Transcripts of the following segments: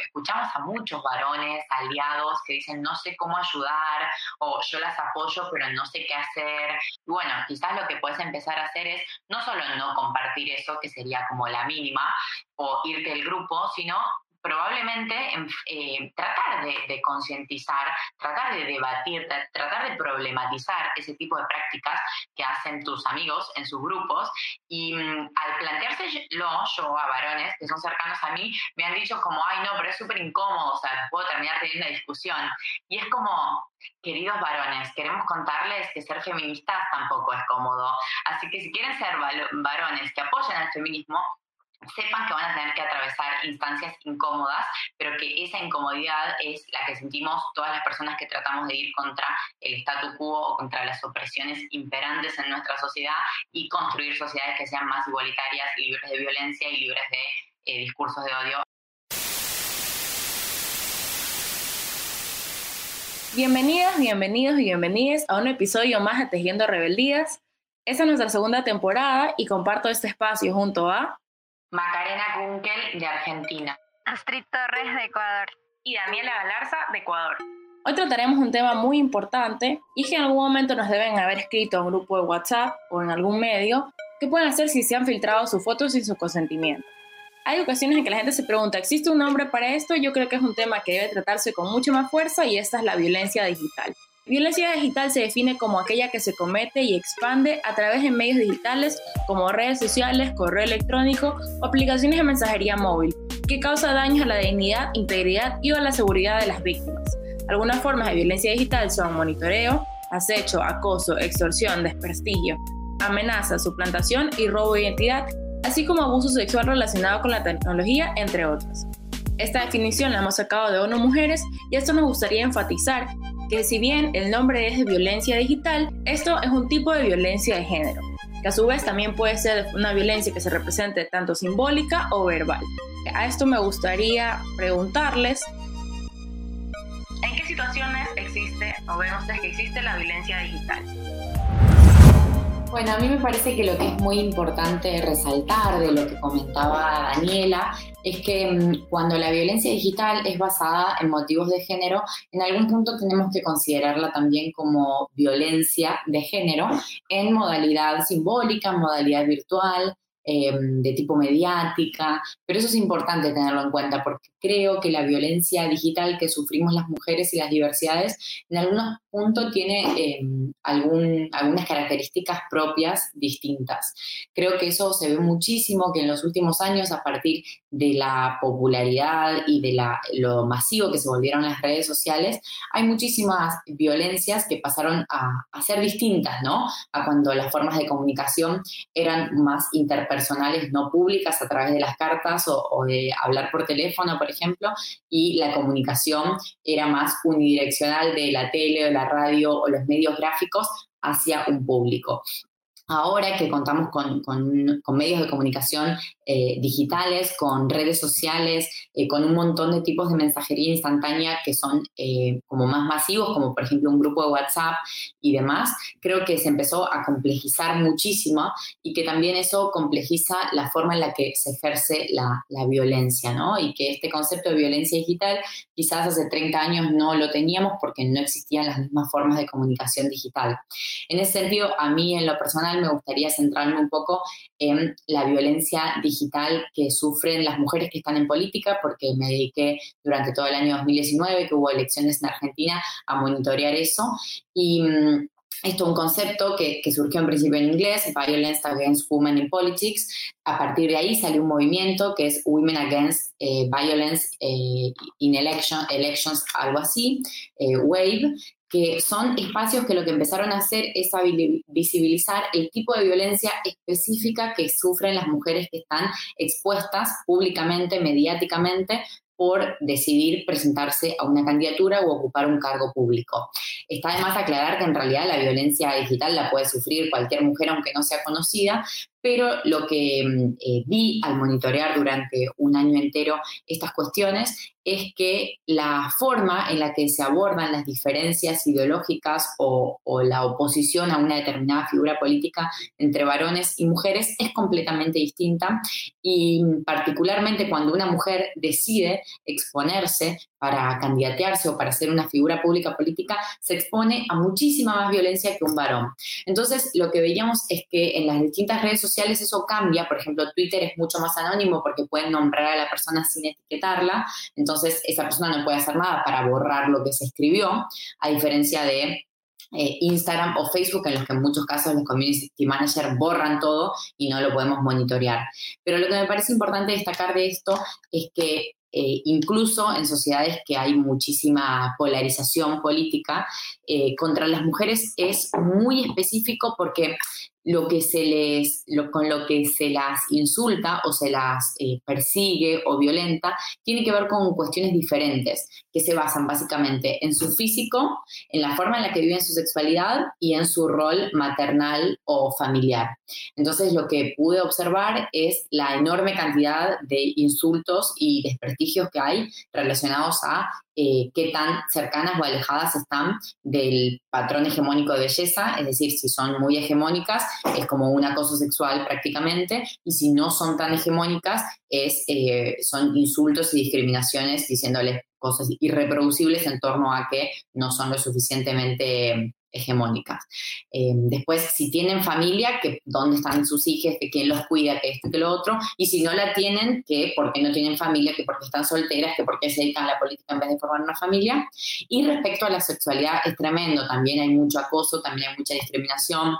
escuchamos a muchos varones aliados que dicen no sé cómo ayudar o yo las apoyo pero no sé qué hacer. Y bueno, quizás lo que puedes empezar a hacer es no solo no compartir eso, que sería como la mínima, o irte del grupo, sino probablemente eh, tratar de, concientizar, tratar de debatir, tratar de problematizar ese tipo de prácticas que hacen tus amigos en sus grupos y mm, al planteárselo yo a varones que son cercanos a mí, me han dicho como, ay no, pero es súper incómodo, o sea, puedo terminar teniendo una discusión. Y es como, queridos varones, queremos contarles que ser feministas tampoco es cómodo. Así que si quieren ser varones que apoyen al feminismo, sepan que van a tener que atravesar instancias incómodas, pero que esa incomodidad es la que sentimos todas las personas que tratamos de ir contra el statu quo o contra las opresiones imperantes en nuestra sociedad y construir sociedades que sean más igualitarias, libres de violencia y libres de eh, discursos de odio. Bienvenidas, bienvenidos y bienvenidas a un episodio más de Tejiendo Rebeldías. Esta es nuestra segunda temporada y comparto este espacio junto a Macarena Kunkel de Argentina. Astrid Torres de Ecuador. Y Daniela Galarza de Ecuador. Hoy trataremos un tema muy importante y que en algún momento nos deben haber escrito a un grupo de WhatsApp o en algún medio que pueden hacer si se han filtrado sus fotos sin su consentimiento. Hay ocasiones en que la gente se pregunta, ¿existe un nombre para esto? Yo creo que es un tema que debe tratarse con mucha más fuerza y esta es la violencia digital. Violencia digital se define como aquella que se comete y expande a través de medios digitales como redes sociales, correo electrónico o aplicaciones de mensajería móvil, que causa daños a la dignidad, integridad y a la seguridad de las víctimas. Algunas formas de violencia digital son monitoreo, acecho, acoso, extorsión, desprestigio, amenaza, suplantación y robo de identidad, así como abuso sexual relacionado con la tecnología, entre otras. Esta definición la hemos sacado de ONU Mujeres y esto nos gustaría enfatizar que si bien el nombre es de violencia digital, esto es un tipo de violencia de género, que a su vez también puede ser una violencia que se represente tanto simbólica o verbal. A esto me gustaría preguntarles, ¿en qué situaciones existe o ven ustedes que existe la violencia digital? Bueno, a mí me parece que lo que es muy importante resaltar de lo que comentaba Daniela es que mm, cuando la violencia digital es basada en motivos de género, en algún punto tenemos que considerarla también como violencia de género en modalidad simbólica, en modalidad virtual, em, de tipo mediática, pero eso es importante tenerlo en cuenta porque creo que la violencia digital que sufrimos las mujeres y las diversidades en algunos punto tiene em, algún, algunas características propias distintas. Creo que eso se ve muchísimo, que en los últimos años, a partir de la popularidad y de la, lo masivo que se volvieron las redes sociales, hay muchísimas violencias que pasaron a, a ser distintas, ¿no? A cuando las formas de comunicación eran más interpersonales, no públicas, a través de las cartas o, o de hablar por teléfono, por ejemplo, y la comunicación era más unidireccional de la tele o la radio o los medios gráficos hacia un público. Ahora que contamos con, medios de comunicación eh, digitales, con redes sociales, eh, con un montón de tipos de mensajería instantánea que son eh, como más masivos, como por ejemplo un grupo de WhatsApp y demás, creo que se empezó a complejizar muchísimo y que también eso complejiza la forma en la que se ejerce la, la violencia, ¿no? Y que este concepto de violencia digital quizás hace 30 años no lo teníamos porque no existían las mismas formas de comunicación digital. En ese sentido, a mí en lo personal me gustaría centrarme un poco en la violencia digital que sufren las mujeres que están en política, porque me dediqué durante todo el año 2019, que hubo elecciones en Argentina, a monitorear eso. Y mm, esto es un concepto que, surgió en principio en inglés, Violence Against Women in Politics. A partir de ahí salió un movimiento que es Women Against eh, Violence eh, in Elections, algo así, eh, WAVE, que son espacios que lo que empezaron a hacer es visibilizar el tipo de violencia específica que sufren las mujeres que están expuestas públicamente, mediáticamente, por decidir presentarse a una candidatura o ocupar un cargo público. Está además aclarar que en realidad la violencia digital la puede sufrir cualquier mujer aunque no sea conocida, pero lo que mm, eh, vi al monitorear durante un año entero estas cuestiones es que la forma en la que se abordan las diferencias ideológicas o, la oposición a una determinada figura política entre varones y mujeres es completamente distinta. Y particularmente cuando una mujer decide exponerse para candidatearse o para ser una figura pública política, se expone a muchísima más violencia que un varón. Entonces, lo que veíamos es que en las distintas redes sociales eso cambia, por ejemplo, Twitter es mucho más anónimo porque pueden nombrar a la persona sin etiquetarla, entonces esa persona no puede hacer nada para borrar lo que se escribió, a diferencia de eh, Instagram o Facebook, en los que en muchos casos los community managers borran todo y no lo podemos monitorear. Pero lo que me parece importante destacar de esto es que eh, incluso en sociedades que hay muchísima polarización política, eh, contra las mujeres es muy específico porque lo que se les, con lo que se las insulta o se las eh, persigue o violenta, tiene que ver con cuestiones diferentes, que se basan básicamente en su físico, en la forma en la que viven su sexualidad y en su rol maternal o familiar. Entonces, lo que pude observar es la enorme cantidad de insultos y desprestigios que hay relacionados a eh, qué tan cercanas o alejadas están del patrón hegemónico de belleza, es decir, si son muy hegemónicas, es como un acoso sexual prácticamente, y si no son tan hegemónicas, es, eh, son insultos y discriminaciones diciéndoles cosas irreproducibles en torno a que no son lo suficientemente hegemónicas. Eh, después, si tienen familia, que dónde están sus hijos, que quién los cuida, que esto, que lo otro, y si no la tienen, que porque no tienen familia, que porque están solteras, que porque se dedican a la política en vez de formar una familia. Y respecto a la sexualidad, es tremendo, también hay mucho acoso, también hay mucha discriminación,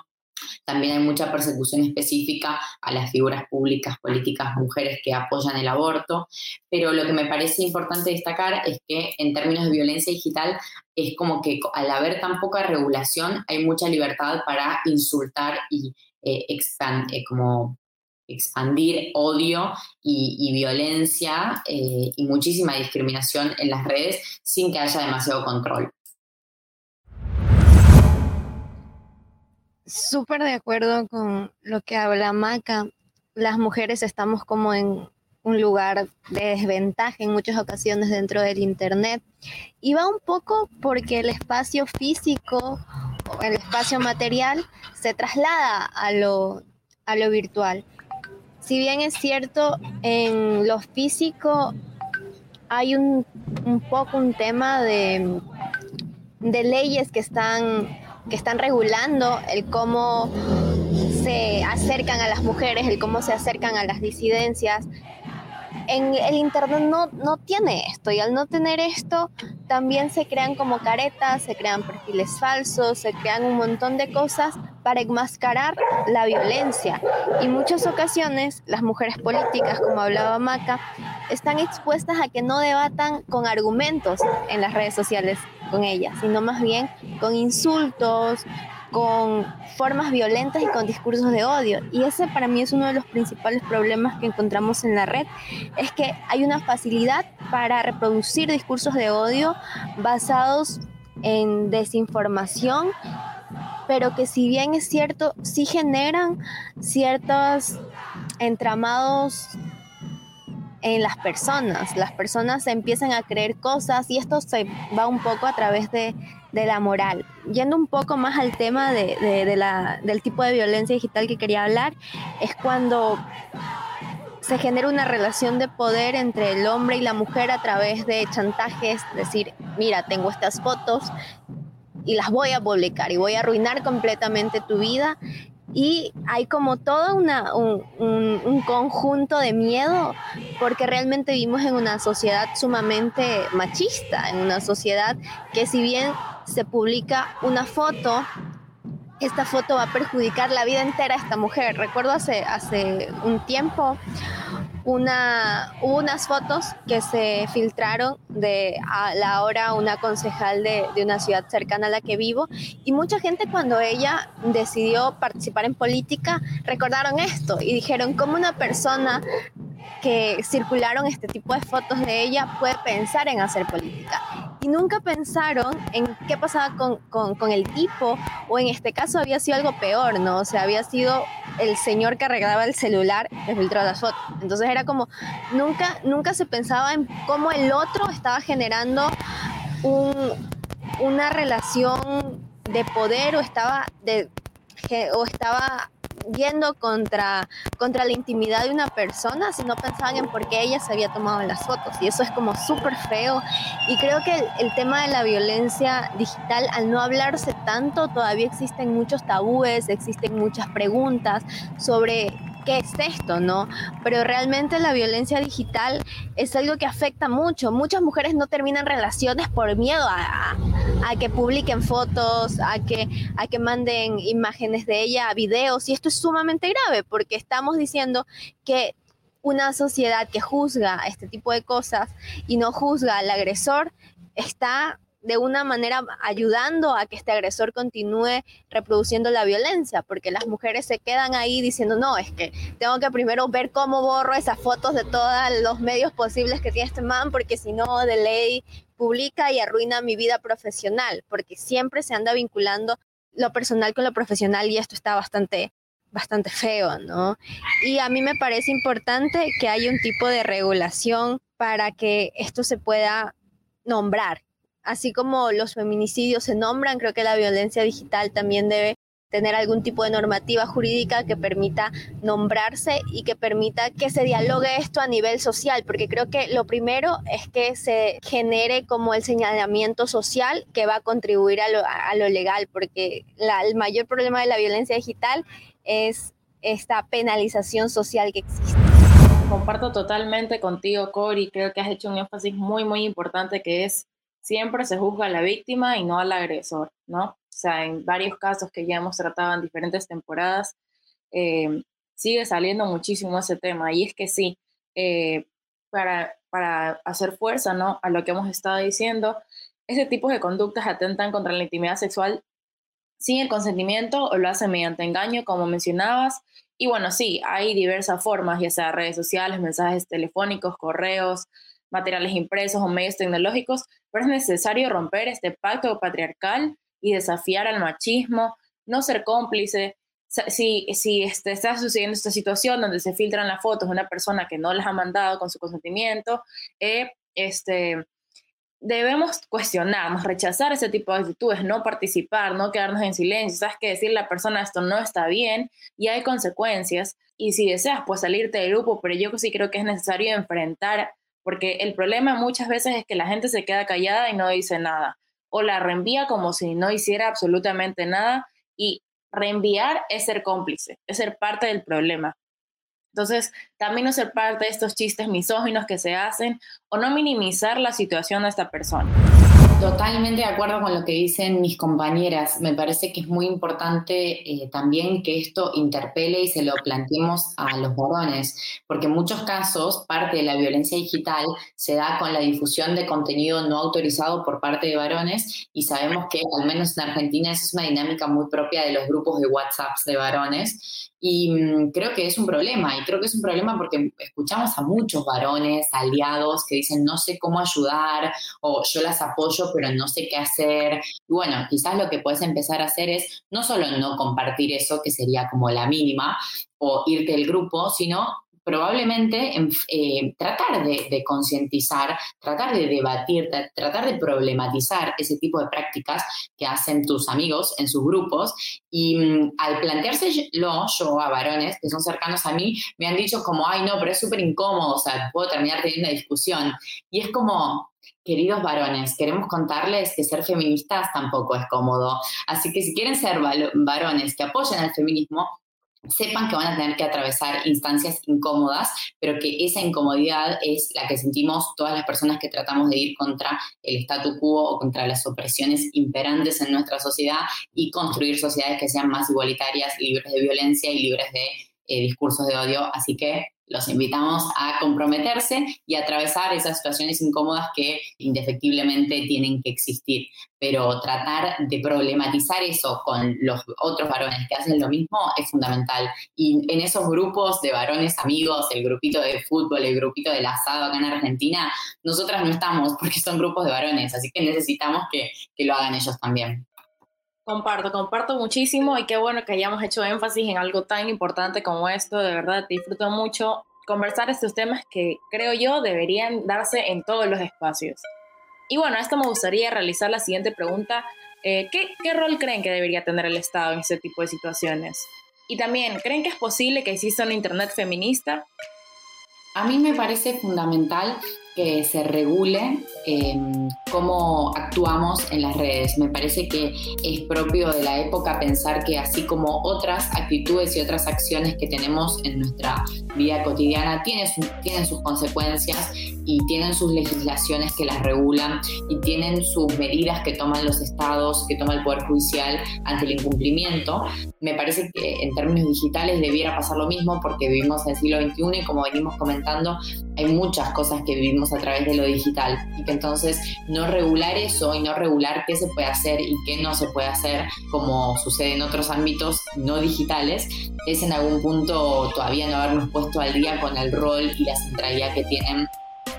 también hay mucha persecución específica a las figuras públicas, políticas, mujeres que apoyan el aborto, pero lo que me parece importante destacar es que en términos de violencia digital es como que al haber tan poca regulación hay mucha libertad para insultar y eh, eh, como expandir odio y, violencia eh, y muchísima discriminación en las redes sin que haya demasiado control. Súper de acuerdo con lo que habla Maca. Las mujeres estamos como en un lugar de desventaja en muchas ocasiones dentro del Internet. Y va un poco porque el espacio físico, el espacio material, se traslada a lo, a lo virtual. Si bien es cierto, en lo físico hay un, un poco un tema de, de leyes que están que están regulando el cómo se acercan a las mujeres, el cómo se acercan a las disidencias. En el Internet no, no tiene esto y al no tener esto también se crean como caretas, se crean perfiles falsos, se crean un montón de cosas para enmascarar la violencia. Y muchas ocasiones las mujeres políticas, como hablaba Maca, están expuestas a que no debatan con argumentos en las redes sociales con ellas, sino más bien con insultos, con formas violentas y con discursos de odio. Y ese para mí es uno de los principales problemas que encontramos en la red, es que hay una facilidad para reproducir discursos de odio basados en desinformación, pero que si bien es cierto, sí generan ciertos entramados en las personas. Las personas empiezan a creer cosas y esto se va un poco a través de, la moral. Yendo un poco más al tema de, la, del tipo de violencia digital que quería hablar, es cuando se genera una relación de poder entre el hombre y la mujer a través de chantajes, decir, mira, tengo estas fotos y las voy a publicar y voy a arruinar completamente tu vida y hay como todo una, un, un, conjunto de miedo porque realmente vivimos en una sociedad sumamente machista, en una sociedad que si bien se publica una foto, esta foto va a perjudicar la vida entera a esta mujer. Recuerdo hace, hace un tiempo hubo unas fotos que se filtraron de a la hora una concejal de, de, una ciudad cercana a la que vivo y mucha gente cuando ella decidió participar en política recordaron esto y dijeron cómo una persona que circularon este tipo de fotos de ella puede pensar en hacer política. Y nunca pensaron en qué pasaba con, con, el tipo, o en este caso había sido algo peor, ¿no? O sea, había sido el señor que arreglaba el celular le filtró las fotos. Entonces era como, nunca, nunca se pensaba en cómo el otro estaba generando una relación de poder o estaba, de, o estaba yendo contra, contra la intimidad de una persona, si no pensaban en por qué ella se había tomado las fotos. Y eso es como súper feo. Y creo que el, tema de la violencia digital, al no hablarse tanto, todavía existen muchos tabúes, existen muchas preguntas sobre qué es esto, ¿no? Pero realmente la violencia digital es algo que afecta mucho. Muchas mujeres no terminan relaciones por miedo a, que publiquen fotos, a que, a que manden imágenes de ella, videos, y esto es sumamente grave porque estamos diciendo que una sociedad que juzga este tipo de cosas y no juzga al agresor está de una manera ayudando a que este agresor continúe reproduciendo la violencia, porque las mujeres se quedan ahí diciendo, no, es que tengo que primero ver cómo borro esas fotos de todos los medios posibles que tiene este man, porque si no, de ley publica y arruina mi vida profesional, porque siempre se anda vinculando lo personal con lo profesional y esto está bastante bastante feo, ¿no? Y a mí me parece importante que haya un tipo de regulación para que esto se pueda nombrar así como los feminicidios se nombran, creo que la violencia digital también debe tener algún tipo de normativa jurídica que permita nombrarse y que permita que se dialogue esto a nivel social, porque creo que lo primero es que se genere como el señalamiento social que va a contribuir a lo, legal, porque el mayor problema de la violencia digital es esta penalización social que existe. Comparto totalmente contigo, Cori, creo que has hecho un énfasis muy, muy importante que es siempre se juzga a la víctima y no al agresor, ¿no? O sea, en varios casos que ya hemos tratado en diferentes temporadas, eh, sigue saliendo muchísimo ese tema. Y es que sí, eh, para, para hacer fuerza, ¿no? A lo que hemos estado diciendo, ese tipo de conductas atentan contra la intimidad sexual sin el consentimiento o lo hacen mediante engaño, como mencionabas. Y bueno, sí, hay diversas formas, ya sea redes sociales, mensajes telefónicos, correos, materiales impresos o medios tecnológicos, pero es necesario romper este pacto patriarcal y desafiar al machismo, no ser cómplice. Si, si este, está sucediendo esta situación donde se filtran las fotos de una persona que no las ha mandado con su consentimiento, eh, este, debemos cuestionarnos, rechazar ese tipo de actitudes, no participar, no quedarnos en silencio. Sabes que decir a la persona esto no está bien y hay consecuencias. Y si deseas, pues salirte del grupo, pero yo sí creo que es necesario enfrentar porque el problema muchas veces es que la gente se queda callada y no dice nada, o la reenvía como si no hiciera absolutamente nada, y reenviar es ser cómplice, es ser parte del problema. Entonces, también no ser parte de estos chistes misóginos que se hacen o no minimizar la situación de esta persona. Totalmente de acuerdo con lo que dicen mis compañeras. Me parece que es muy importante eh, también que esto interpele y se lo planteemos a los varones, porque en muchos casos parte de la violencia digital se da con la difusión de contenido no autorizado por parte de varones y sabemos que al menos en Argentina esa es una dinámica muy propia de los grupos de WhatsApp de varones y mm, creo que es un problema, y creo que es un problema porque escuchamos a muchos varones aliados que dicen no sé cómo ayudar o yo las apoyo pero no sé qué hacer. Y bueno, quizás lo que puedes empezar a hacer es no solo no compartir eso, que sería como la mínima, o irte del grupo, sino probablemente eh, tratar de, concientizar, tratar de debatir, tratar de problematizar ese tipo de prácticas que hacen tus amigos en sus grupos. Y mm, al planteárselo yo a varones que son cercanos a mí, me han dicho como, ay, no, pero es súper incómodo, o sea, puedo terminar teniendo una discusión. Y es como, queridos varones, queremos contarles que ser feministas tampoco es cómodo. Así que si quieren ser varones que apoyen al feminismo, sepan que van a tener que atravesar instancias incómodas, pero que esa incomodidad es la que sentimos todas las personas que tratamos de ir contra el statu quo o contra las opresiones imperantes en nuestra sociedad y construir sociedades que sean más igualitarias, libres de violencia y libres de eh, discursos de odio. Así que los invitamos a comprometerse y atravesar esas situaciones incómodas que indefectiblemente tienen que existir. Pero tratar de problematizar eso con los otros varones que hacen lo mismo es fundamental. Y en esos grupos de varones amigos, el grupito de fútbol, el grupito del asado acá en Argentina, nosotras no estamos porque son grupos de varones, así que necesitamos que, que lo hagan ellos también. Comparto, comparto muchísimo y qué bueno que hayamos hecho énfasis en algo tan importante como esto. De verdad, disfruto mucho conversar estos temas que creo yo deberían darse en todos los espacios. Y bueno, a esto me gustaría realizar la siguiente pregunta. Eh, ¿qué, ¿Qué rol creen que debería tener el Estado en este tipo de situaciones? Y también, ¿creen que es posible que exista un Internet feminista? A mí me parece fundamental que se regule em, cómo actuamos en las redes. Me parece que es propio de la época pensar que así como otras actitudes y otras acciones que tenemos en nuestra vida cotidiana tienen, tienen sus consecuencias y tienen sus legislaciones que las regulan y tienen sus medidas que toman los estados, que toma el Poder Judicial ante el incumplimiento. Me parece que en términos digitales debiera pasar lo mismo porque vivimos en el siglo XXI y como venimos comentando, hay muchas cosas que vivimos a través de lo digital y que entonces no regular eso y no regular qué se puede hacer y qué no se puede hacer como sucede en otros ámbitos no digitales es en algún punto todavía no habernos puesto al día con el rol y la centralidad que tienen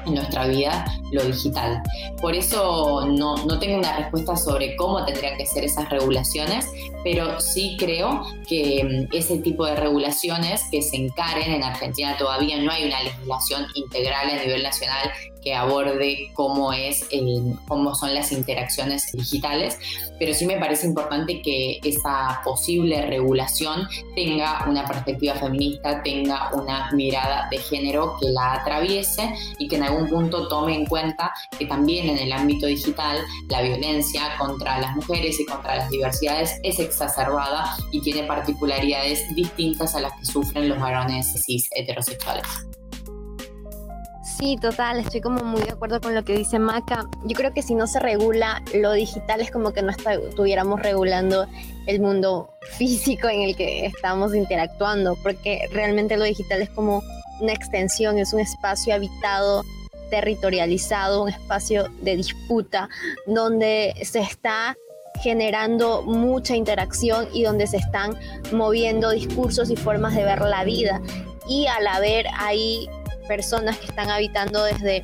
en nuestra vida lo digital. Por eso no, no, tengo una respuesta sobre cómo tendrían que ser esas regulaciones, pero sí creo que mm, ese tipo de regulaciones que se encaren en Argentina todavía no hay una legislación integral a nivel nacional que aborde cómo es cómo son las interacciones digitales, pero sí me parece importante que esa posible regulación tenga una perspectiva feminista, tenga una mirada de género que la atraviese y que en algún punto tome en cuenta que también en el ámbito digital la violencia contra las mujeres y contra las diversidades es exacerbada y tiene particularidades distintas a las que sufren los varones cis heterosexuales. Sí, total, estoy como muy de acuerdo con lo que dice Maca. Yo creo que si no se regula lo digital es como que no estuviéramos regulando el mundo físico en el que estamos interactuando, porque realmente lo digital es como una extensión, es un espacio habitado, territorializado, un espacio de disputa, donde se está generando mucha interacción y donde se están moviendo discursos y formas de ver la vida. Y al haber ahí personas que están habitando desde,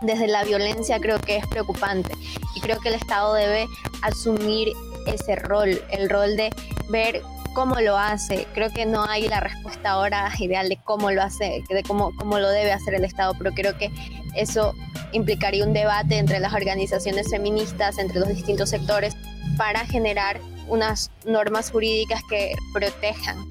desde la violencia creo que es preocupante y creo que el Estado debe asumir ese rol, el rol de ver cómo lo hace. Creo que no hay la respuesta ahora ideal de cómo lo hace, de cómo, cómo lo debe hacer el Estado, pero creo que eso implicaría un debate entre las organizaciones feministas, entre los distintos sectores, para generar unas normas jurídicas que protejan.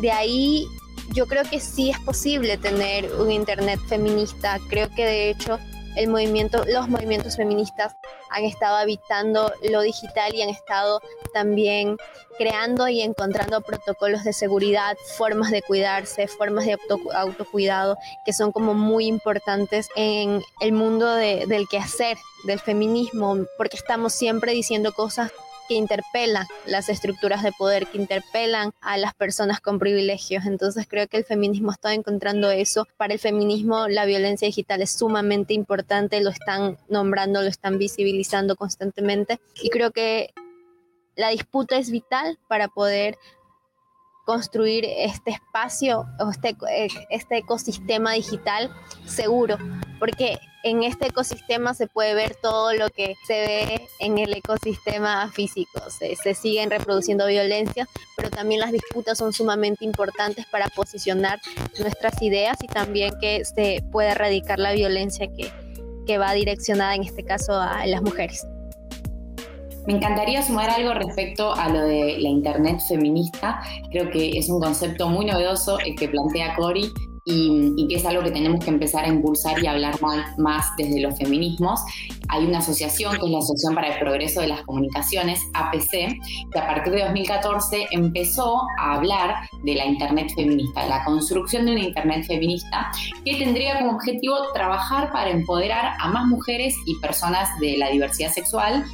De ahí yo creo que sí es posible tener un Internet feminista. Creo que de hecho el movimiento, los movimientos feministas han estado habitando lo digital y han estado también creando y encontrando protocolos de seguridad, formas de cuidarse, formas de autocuidado que son como muy importantes en el mundo del quehacer, del feminismo, porque estamos siempre diciendo cosas que interpelan las estructuras de poder, que interpelan a las personas con privilegios. Entonces creo que el feminismo está encontrando eso. Para el feminismo la violencia digital es sumamente importante, lo están nombrando, lo están visibilizando constantemente y creo que la disputa es vital para poder construir este espacio o este, este ecosistema digital seguro, porque en este ecosistema se puede ver todo lo que se ve en el ecosistema físico. Se, se, siguen reproduciendo violencias, pero también las disputas son sumamente importantes para posicionar nuestras ideas y también que se pueda erradicar la violencia que, que va direccionada en este caso a las mujeres. Me encantaría sumar algo respecto a lo de la Internet feminista. Creo que es un concepto muy novedoso el que plantea Cori y, que es algo que tenemos que empezar a impulsar y hablar más, más, desde los feminismos. Hay una asociación que es la Asociación para el Progreso de las Comunicaciones, APC, que a partir de 2014 empezó a hablar de la Internet feminista, la construcción de una Internet feminista que tendría como objetivo trabajar para empoderar a más mujeres y personas de la diversidad sexual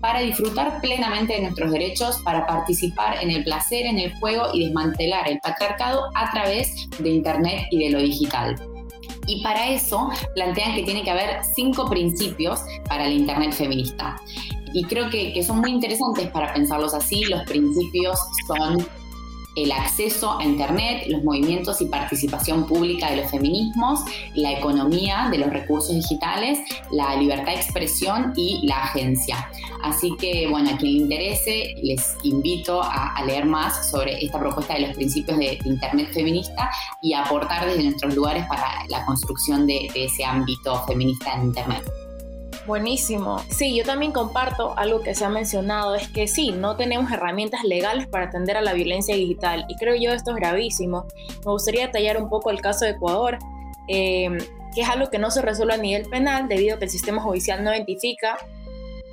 para disfrutar plenamente de nuestros derechos, para participar en el placer, en el juego y desmantelar el patriarcado a través de Internet y de lo digital. Y para eso plantean que tiene que haber cinco principios para el Internet feminista. Y creo que, que son muy interesantes para pensarlos así. Los principios son el acceso a Internet, los movimientos y participación pública de los feminismos, la economía de los recursos digitales, la libertad de expresión y la agencia. Así que, bueno, a quien le interese, les invito a, leer más sobre esta propuesta de los principios de, Internet feminista y aportar desde nuestros lugares para la construcción de ese ámbito feminista en Internet. Buenísimo. Sí, yo también comparto algo que se ha mencionado, es que sí, no tenemos herramientas legales para atender a la violencia digital y creo yo esto es gravísimo. Me gustaría detallar un poco el caso de Ecuador, eh, que es algo que no se resuelve a nivel penal debido a que el sistema judicial no identifica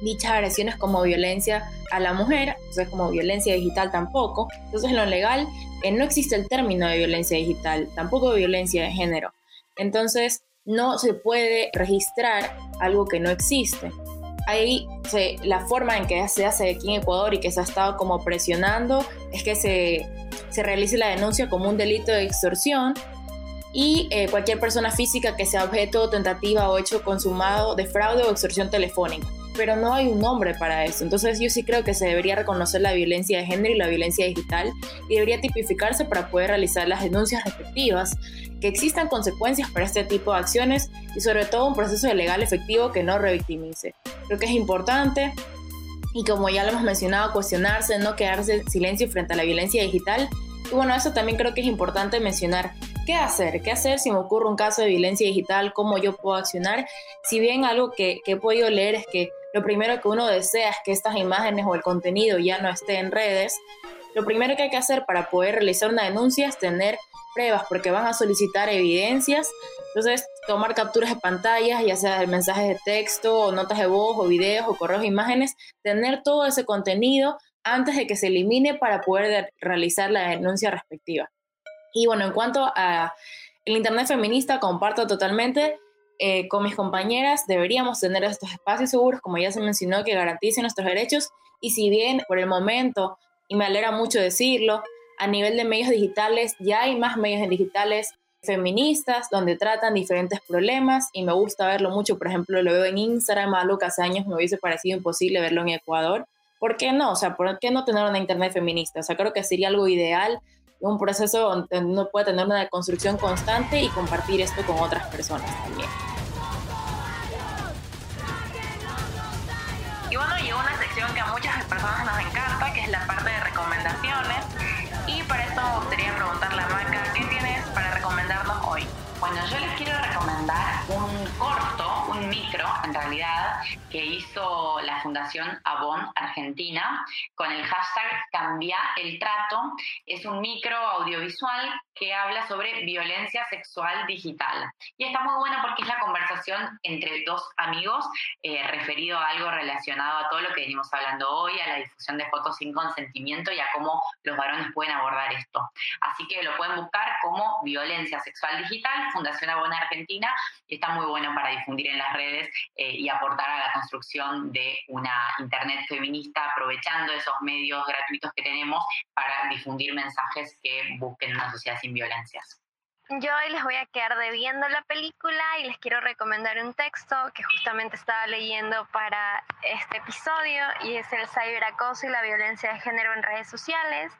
dichas agresiones como violencia a la mujer, o como violencia digital tampoco. Entonces en lo legal eh, no existe el término de violencia digital, tampoco violencia de género. Entonces no se puede registrar algo que no existe. Ahí la forma en que se hace aquí en Ecuador y que se ha estado como presionando es que se, realice la denuncia como un delito de extorsión y eh, cualquier persona física que sea objeto, tentativa o hecho consumado de fraude o extorsión telefónica pero no hay un nombre para eso. Entonces yo sí creo que se debería reconocer la violencia de género y la violencia digital y debería tipificarse para poder realizar las denuncias respectivas, que existan consecuencias para este tipo de acciones y sobre todo un proceso legal efectivo que no revictimice. Creo que es importante y como ya lo hemos mencionado, cuestionarse, no quedarse en silencio frente a la violencia digital. Y bueno, eso también creo que es importante mencionar. ¿Qué hacer? ¿Qué hacer si me ocurre un caso de violencia digital? ¿Cómo yo puedo accionar? Si bien algo que, que he podido leer es que lo primero que uno desea es que estas imágenes o el contenido ya no esté en redes. Lo primero que hay que hacer para poder realizar una denuncia es tener pruebas, porque van a solicitar evidencias. Entonces, tomar capturas de pantallas, ya sea de mensajes de texto, o notas de voz, o videos, o correos, imágenes, tener todo ese contenido antes de que se elimine para poder realizar la denuncia respectiva. Y bueno, en cuanto a el Internet feminista, comparto totalmente eh, con mis compañeras deberíamos tener estos espacios seguros, como ya se mencionó, que garanticen nuestros derechos. Y si bien por el momento, y me alegra mucho decirlo, a nivel de medios digitales ya hay más medios digitales feministas donde tratan diferentes problemas y me gusta verlo mucho, por ejemplo, lo veo en Instagram, algo que hace años me hubiese parecido imposible verlo en Ecuador. ¿Por qué no? O sea, ¿por qué no tener una internet feminista? O sea, creo que sería algo ideal, un proceso donde uno puede tener una construcción constante y compartir esto con otras personas también. Y bueno, llegó una sección que a muchas personas nos encanta, que es la parte de recomendaciones. Y para esto me gustaría preguntarle a Maca, ¿qué tienes para recomendarnos hoy? Bueno, yo les quiero recomendar un corto, un micro en realidad, que hizo la Fundación Avon Argentina con el hashtag Cambia el Trato. Es un micro audiovisual que habla sobre violencia sexual digital. Y está muy bueno porque es la conversación entre dos amigos eh, referido a algo relacionado a todo lo que venimos hablando hoy, a la difusión de fotos sin consentimiento y a cómo los varones pueden abordar esto. Así que lo pueden buscar como violencia sexual digital, Fundación Abona Argentina, está muy bueno para difundir en las redes eh, y aportar a la construcción de una Internet feminista, aprovechando esos medios gratuitos que tenemos para difundir mensajes que busquen una sociedad sin violencias. Yo hoy les voy a quedar debiendo la película y les quiero recomendar un texto que justamente estaba leyendo para este episodio y es el ciberacoso y la violencia de género en redes sociales.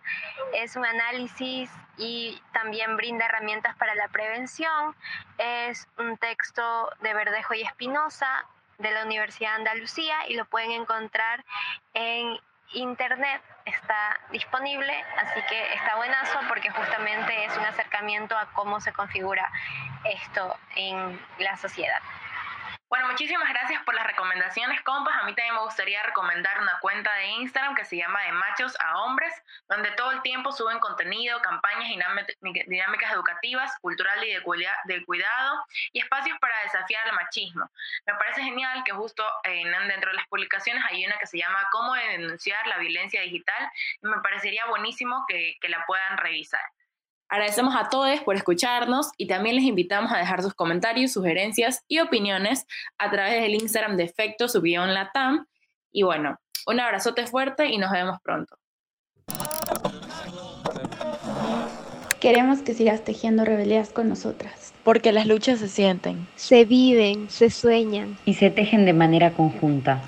Es un análisis y también brinda herramientas para la prevención. Es un texto de Verdejo y Espinosa de la Universidad de Andalucía y lo pueden encontrar en internet está disponible, así que está buenazo porque justamente es un acercamiento a cómo se configura esto en la sociedad. Bueno, muchísimas gracias por las recomendaciones, compas. A mí también me gustaría recomendar una cuenta de Instagram que se llama De Machos a Hombres, donde todo el tiempo suben contenido, campañas dinámicas educativas, cultural y de, cuidado y espacios para desafiar el machismo. Me parece genial que justo dentro de las publicaciones hay una que se llama Cómo denunciar la violencia digital y me parecería buenísimo que la puedan revisar. Agradecemos a todos por escucharnos y también les invitamos a dejar sus comentarios, sugerencias y opiniones a través del Instagram de Efecto Subión Latam. Y bueno, un abrazote fuerte y nos vemos pronto. Queremos que sigas tejiendo rebelías con nosotras. Porque las luchas se sienten, se viven, se sueñan y se tejen de manera conjunta.